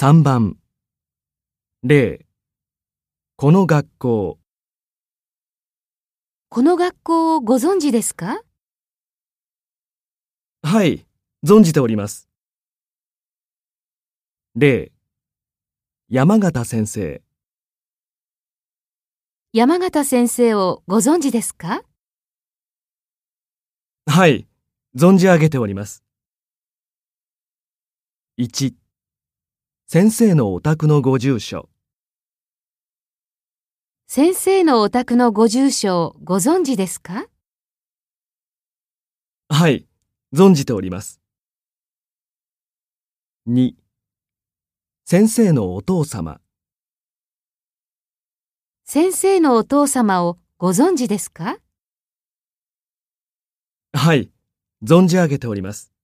3番。例。この学校。この学校をご存知ですか？はい存じております。例。山形先生。山形先生をご存知ですか？はい存じ上げております。1先生のお宅のご住所。先生のお宅のご住所をご存知ですか？はい存じております。2先生のお父様。先生のお父様をご存知ですか？はい存じ上げております。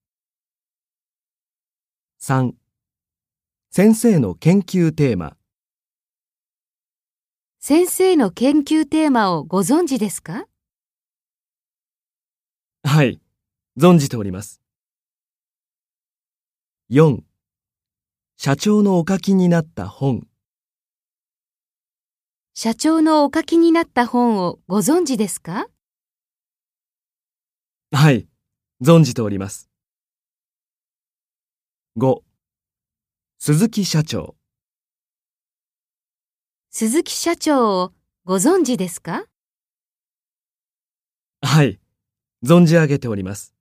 3先生の研究テーマ。先生の研究テーマをご存知ですか？はい。存じております。4社長のお書きになった本。社長のお書きになった本をご存知ですか？はい。存じております。5鈴木社長。鈴木社長をご存知ですか？はい。存じ上げております